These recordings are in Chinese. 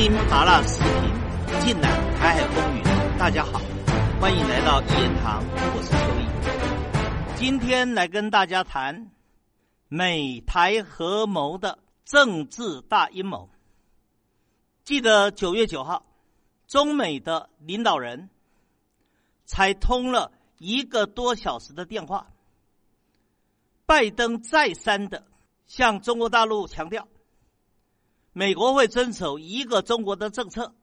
听麻辣视频，尽览台海风云。大家好，欢迎来到一言堂，我是邱毅。今天来跟大家谈美台合谋的政治大阴谋。记得九月九号，中美的领导人才通了一个多小时的电话，拜登再三的向中国大陆强调。美国会遵守一个中国的政策，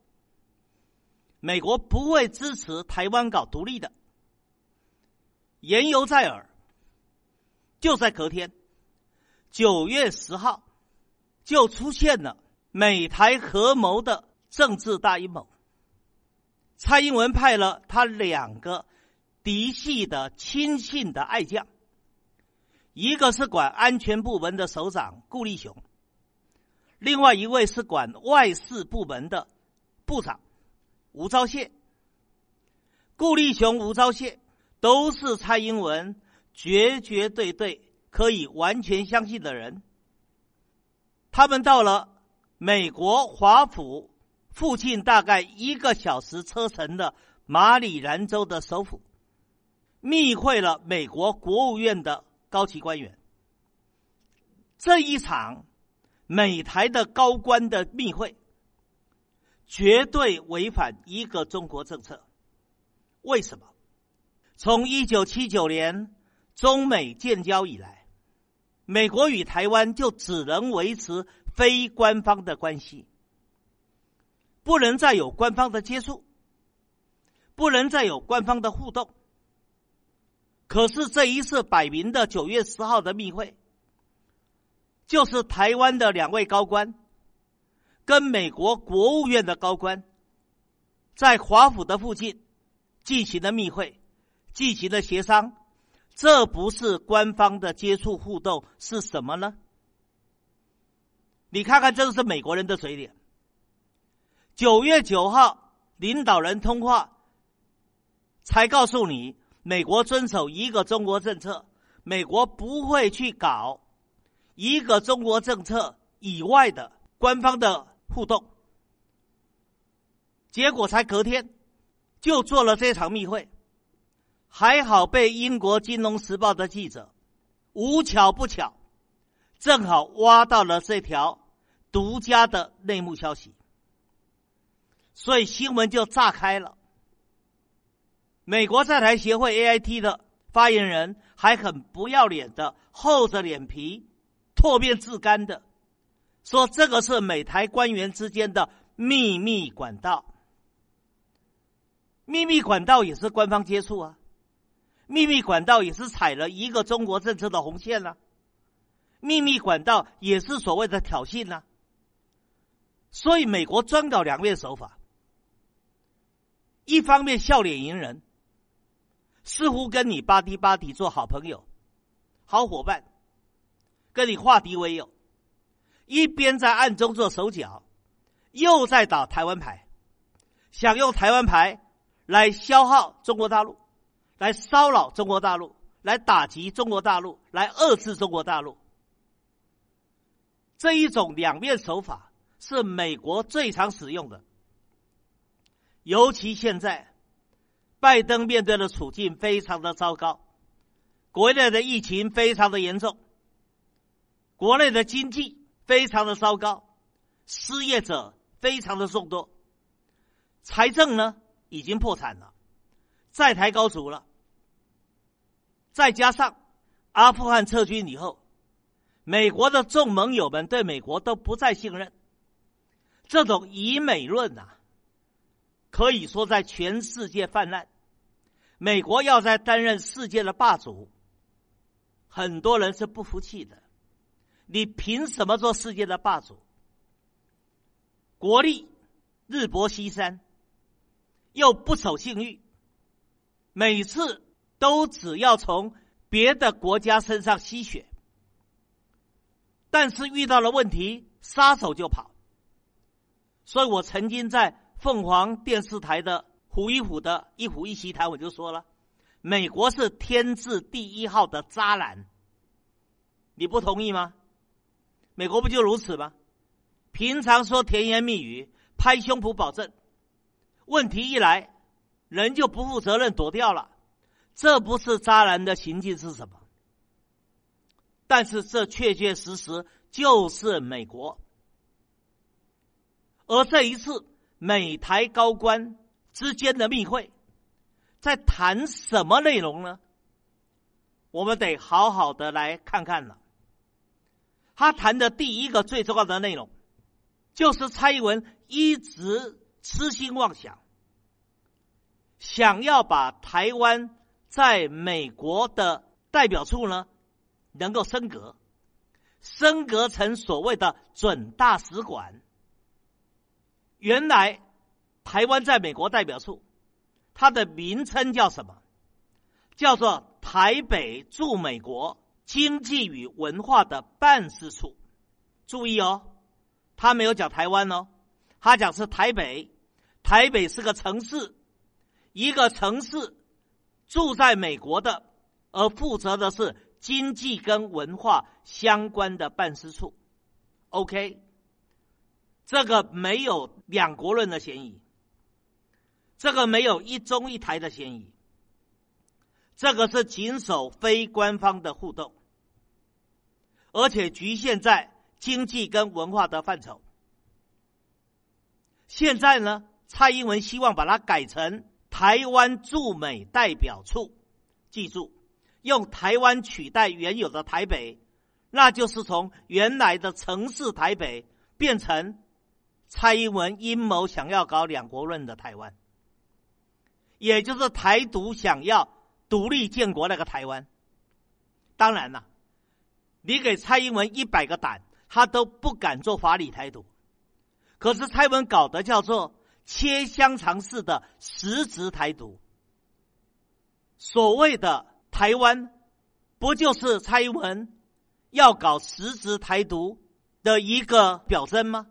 美国不会支持台湾搞独立的。言犹在耳，就在隔天，九月十号，就出现了美台合谋的政治大阴谋。蔡英文派了他两个嫡系的亲信的爱将，一个是管安全部门的首长顾立雄。另外一位是管外事部门的部长吴钊燮、顾立雄、吴钊燮都是蔡英文绝绝对对可以完全相信的人。他们到了美国华府附近大概一个小时车程的马里兰州的首府，密会了美国国务院的高级官员。这一场。美台的高官的密会，绝对违反一个中国政策。为什么？从一九七九年中美建交以来，美国与台湾就只能维持非官方的关系，不能再有官方的接触，不能再有官方的互动。可是这一次摆明的九月十号的密会。就是台湾的两位高官，跟美国国务院的高官，在华府的附近进行了密会，进行了协商。这不是官方的接触互动是什么呢？你看看，这是美国人的嘴脸。九月九号领导人通话，才告诉你，美国遵守一个中国政策，美国不会去搞。一个中国政策以外的官方的互动，结果才隔天就做了这场密会，还好被英国《金融时报》的记者无巧不巧，正好挖到了这条独家的内幕消息，所以新闻就炸开了。美国在台协会 AIT 的发言人还很不要脸的厚着脸皮。破面自干的说：“这个是美台官员之间的秘密管道，秘密管道也是官方接触啊，秘密管道也是踩了一个中国政策的红线啊，秘密管道也是所谓的挑衅啊。所以美国专搞两面手法，一方面笑脸迎人，似乎跟你巴蒂巴蒂做好朋友、好伙伴。”跟你化敌为友，一边在暗中做手脚，又在打台湾牌，想用台湾牌来消耗中国大陆，来骚扰中国大陆，来打击中国大陆，来遏制中国大陆。这一种两面手法是美国最常使用的，尤其现在，拜登面对的处境非常的糟糕，国内的疫情非常的严重。国内的经济非常的糟糕，失业者非常的众多，财政呢已经破产了，债台高筑了。再加上阿富汗撤军以后，美国的众盟友们对美国都不再信任，这种以美论呐，可以说在全世界泛滥。美国要在担任世界的霸主，很多人是不服气的。你凭什么做世界的霸主？国力日薄西山，又不守信誉，每次都只要从别的国家身上吸血，但是遇到了问题，撒手就跑。所以我曾经在凤凰电视台的虎一虎的一虎一席谈，我就说了，美国是天字第一号的渣男，你不同意吗？美国不就如此吗？平常说甜言蜜语，拍胸脯保证，问题一来，人就不负责任躲掉了。这不是渣男的行径是什么？但是这确确实实就是美国。而这一次美台高官之间的密会，在谈什么内容呢？我们得好好的来看看了。他谈的第一个最重要的内容，就是蔡英文一直痴心妄想，想要把台湾。在美国的代表处呢，能够升格，升格成所谓的准大使馆。原来台湾在美国代表处，它的名称叫什么？叫做台北驻美国经济与文化的办事处。注意哦，他没有讲台湾哦，他讲是台北。台北是个城市，一个城市。住在美国的，而负责的是经济跟文化相关的办事处。OK，这个没有两国论的嫌疑，这个没有一中一台的嫌疑，这个是谨守非官方的互动，而且局限在经济跟文化的范畴。现在呢，蔡英文希望把它改成。台湾驻美代表处，记住，用台湾取代原有的台北，那就是从原来的城市台北变成蔡英文阴谋想要搞两国论的台湾，也就是台独想要独立建国那个台湾。当然了，你给蔡英文一百个胆，他都不敢做法理台独。可是蔡文搞的叫做。切香肠式的实质台独，所谓的台湾，不就是蔡英文要搞实质台独的一个表征吗？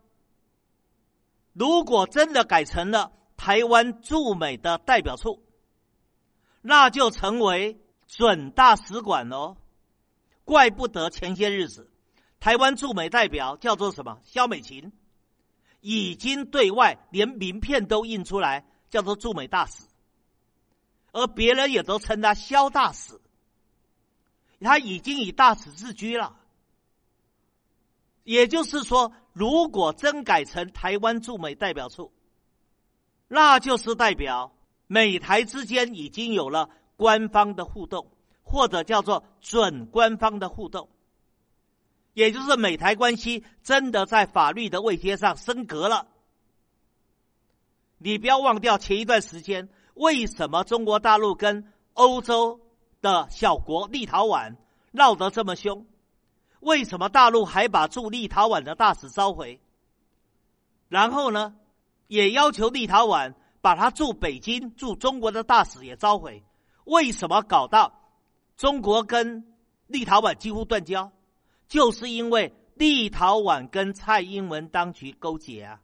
如果真的改成了台湾驻美的代表处，那就成为准大使馆哦。怪不得前些日子台湾驻美代表叫做什么肖美琴。已经对外连名片都印出来，叫做驻美大使，而别人也都称他萧大使。他已经以大使自居了。也就是说，如果真改成台湾驻美代表处，那就是代表美台之间已经有了官方的互动，或者叫做准官方的互动。也就是美台关系真的在法律的位阶上升格了。你不要忘掉前一段时间，为什么中国大陆跟欧洲的小国立陶宛闹得这么凶？为什么大陆还把驻立陶宛的大使召回？然后呢，也要求立陶宛把他驻北京驻中国的大使也召回？为什么搞到中国跟立陶宛几乎断交？就是因为立陶宛跟蔡英文当局勾结啊，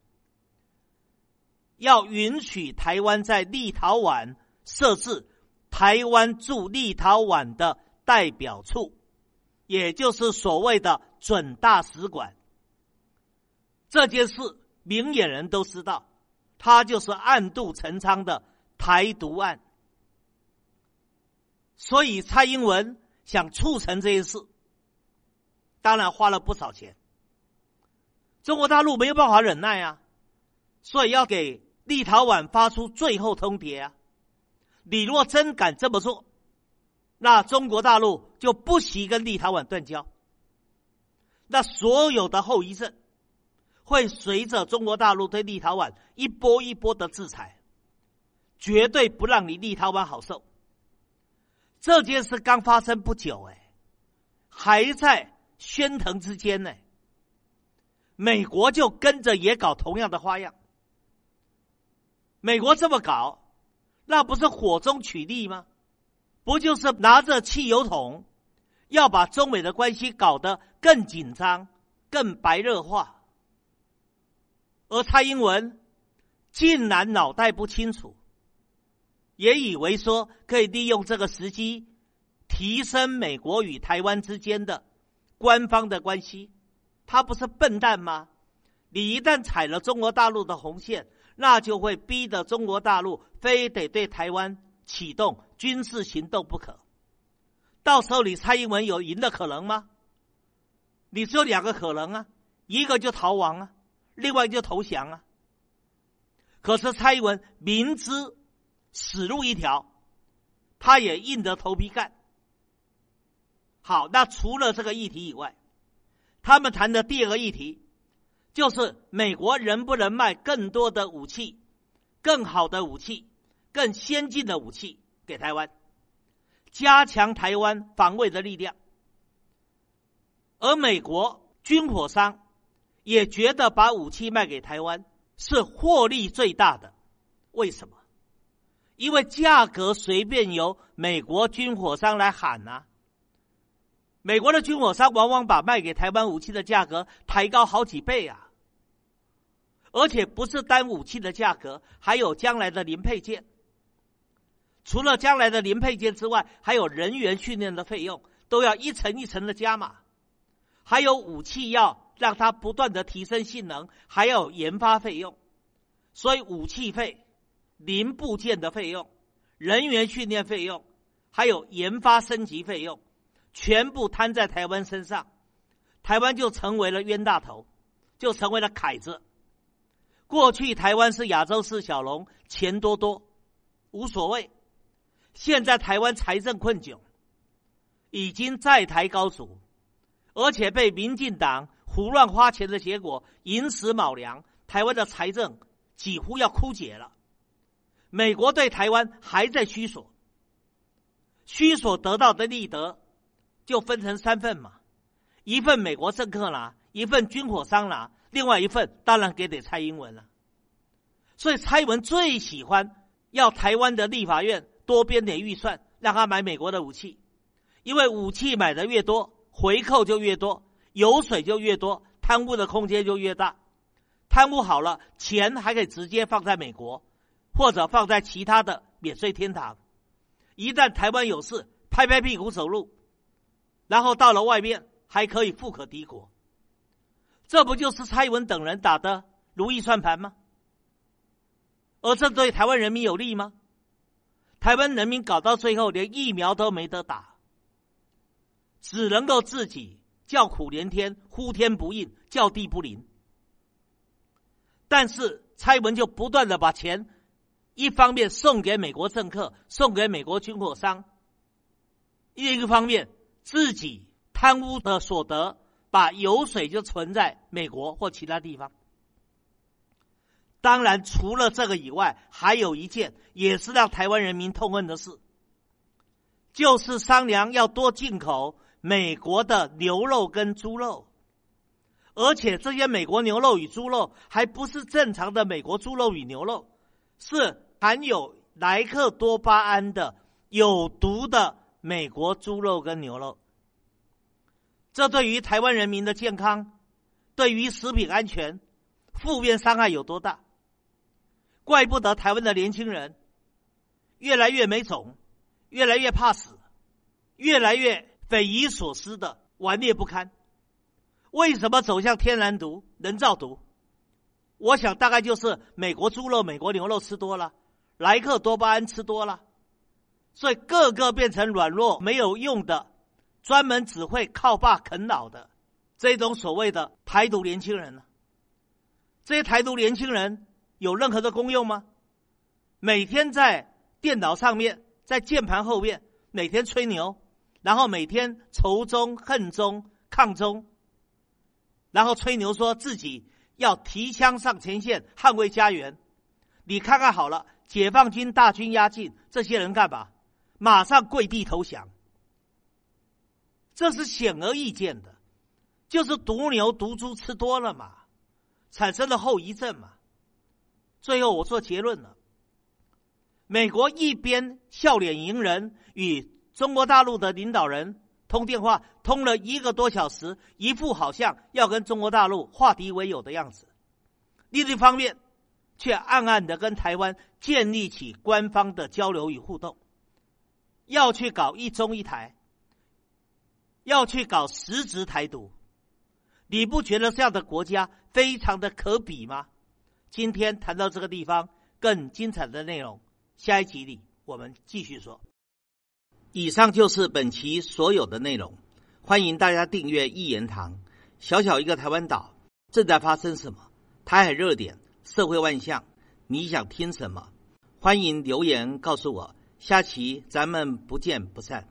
要允许台湾在立陶宛设置台湾驻立陶宛的代表处，也就是所谓的准大使馆。这件事明眼人都知道，他就是暗度陈仓的台独案，所以蔡英文想促成这件事。当然花了不少钱，中国大陆没有办法忍耐啊，所以要给立陶宛发出最后通牒啊！你若真敢这么做，那中国大陆就不惜跟立陶宛断交，那所有的后遗症会随着中国大陆对立陶宛一波一波的制裁，绝对不让你立陶宛好受。这件事刚发生不久，哎，还在。喧腾之间呢，美国就跟着也搞同样的花样。美国这么搞，那不是火中取栗吗？不就是拿着汽油桶，要把中美的关系搞得更紧张、更白热化？而蔡英文竟然脑袋不清楚，也以为说可以利用这个时机提升美国与台湾之间的。官方的关系，他不是笨蛋吗？你一旦踩了中国大陆的红线，那就会逼得中国大陆非得对台湾启动军事行动不可。到时候你蔡英文有赢的可能吗？你只有两个可能啊，一个就逃亡啊，另外就投降啊。可是蔡英文明知死路一条，他也硬着头皮干。好，那除了这个议题以外，他们谈的第二个议题，就是美国能不能卖更多的武器、更好的武器、更先进的武器给台湾，加强台湾防卫的力量。而美国军火商也觉得把武器卖给台湾是获利最大的。为什么？因为价格随便由美国军火商来喊呐。美国的军火商往往把卖给台湾武器的价格抬高好几倍啊！而且不是单武器的价格，还有将来的零配件。除了将来的零配件之外，还有人员训练的费用，都要一层一层的加码。还有武器要让它不断的提升性能，还有研发费用。所以武器费、零部件的费用、人员训练费用，还有研发升级费用。全部摊在台湾身上，台湾就成为了冤大头，就成为了凯子。过去台湾是亚洲四小龙，钱多多，无所谓。现在台湾财政困窘，已经在台高筑，而且被民进党胡乱花钱的结果，寅时卯粮，台湾的财政几乎要枯竭了。美国对台湾还在虚索，虚索得到的利得。就分成三份嘛，一份美国政客拿，一份军火商拿，另外一份当然给给蔡英文了。所以蔡英文最喜欢要台湾的立法院多编点预算，让他买美国的武器，因为武器买的越多，回扣就越多，油水就越多，贪污的空间就越大。贪污好了，钱还可以直接放在美国，或者放在其他的免税天堂。一旦台湾有事，拍拍屁股走路。然后到了外面还可以富可敌国，这不就是蔡英文等人打的如意算盘吗？而这对台湾人民有利吗？台湾人民搞到最后连疫苗都没得打，只能够自己叫苦连天、呼天不应、叫地不灵。但是蔡文就不断的把钱，一方面送给美国政客、送给美国军火商，另一个方面。自己贪污的所得，把油水就存在美国或其他地方。当然，除了这个以外，还有一件也是让台湾人民痛恨的事，就是商量要多进口美国的牛肉跟猪肉，而且这些美国牛肉与猪肉还不是正常的美国猪肉与牛肉，是含有莱克多巴胺的有毒的。美国猪肉跟牛肉，这对于台湾人民的健康，对于食品安全，负面伤害有多大？怪不得台湾的年轻人越来越没种，越来越怕死，越来越匪夷所思的顽劣不堪。为什么走向天然毒、人造毒？我想大概就是美国猪肉、美国牛肉吃多了，莱克多巴胺吃多了。所以，个个变成软弱、没有用的，专门只会靠爸啃老的这种所谓的台独年轻人呢？这些台独年轻人有任何的功用吗？每天在电脑上面，在键盘后面，每天吹牛，然后每天仇中、恨中、抗中，然后吹牛说自己要提枪上前线捍卫家园。你看看好了，解放军大军压境，这些人干嘛？马上跪地投降，这是显而易见的，就是毒牛毒猪吃多了嘛，产生了后遗症嘛。最后我做结论了：美国一边笑脸迎人，与中国大陆的领导人通电话，通了一个多小时，一副好像要跟中国大陆化敌为友的样子；另一方面，却暗暗的跟台湾建立起官方的交流与互动。要去搞一中一台，要去搞实质台独，你不觉得这样的国家非常的可比吗？今天谈到这个地方，更精彩的内容，下一集里我们继续说。以上就是本期所有的内容，欢迎大家订阅一言堂。小小一个台湾岛，正在发生什么？台海热点，社会万象，你想听什么？欢迎留言告诉我。下期咱们不见不散。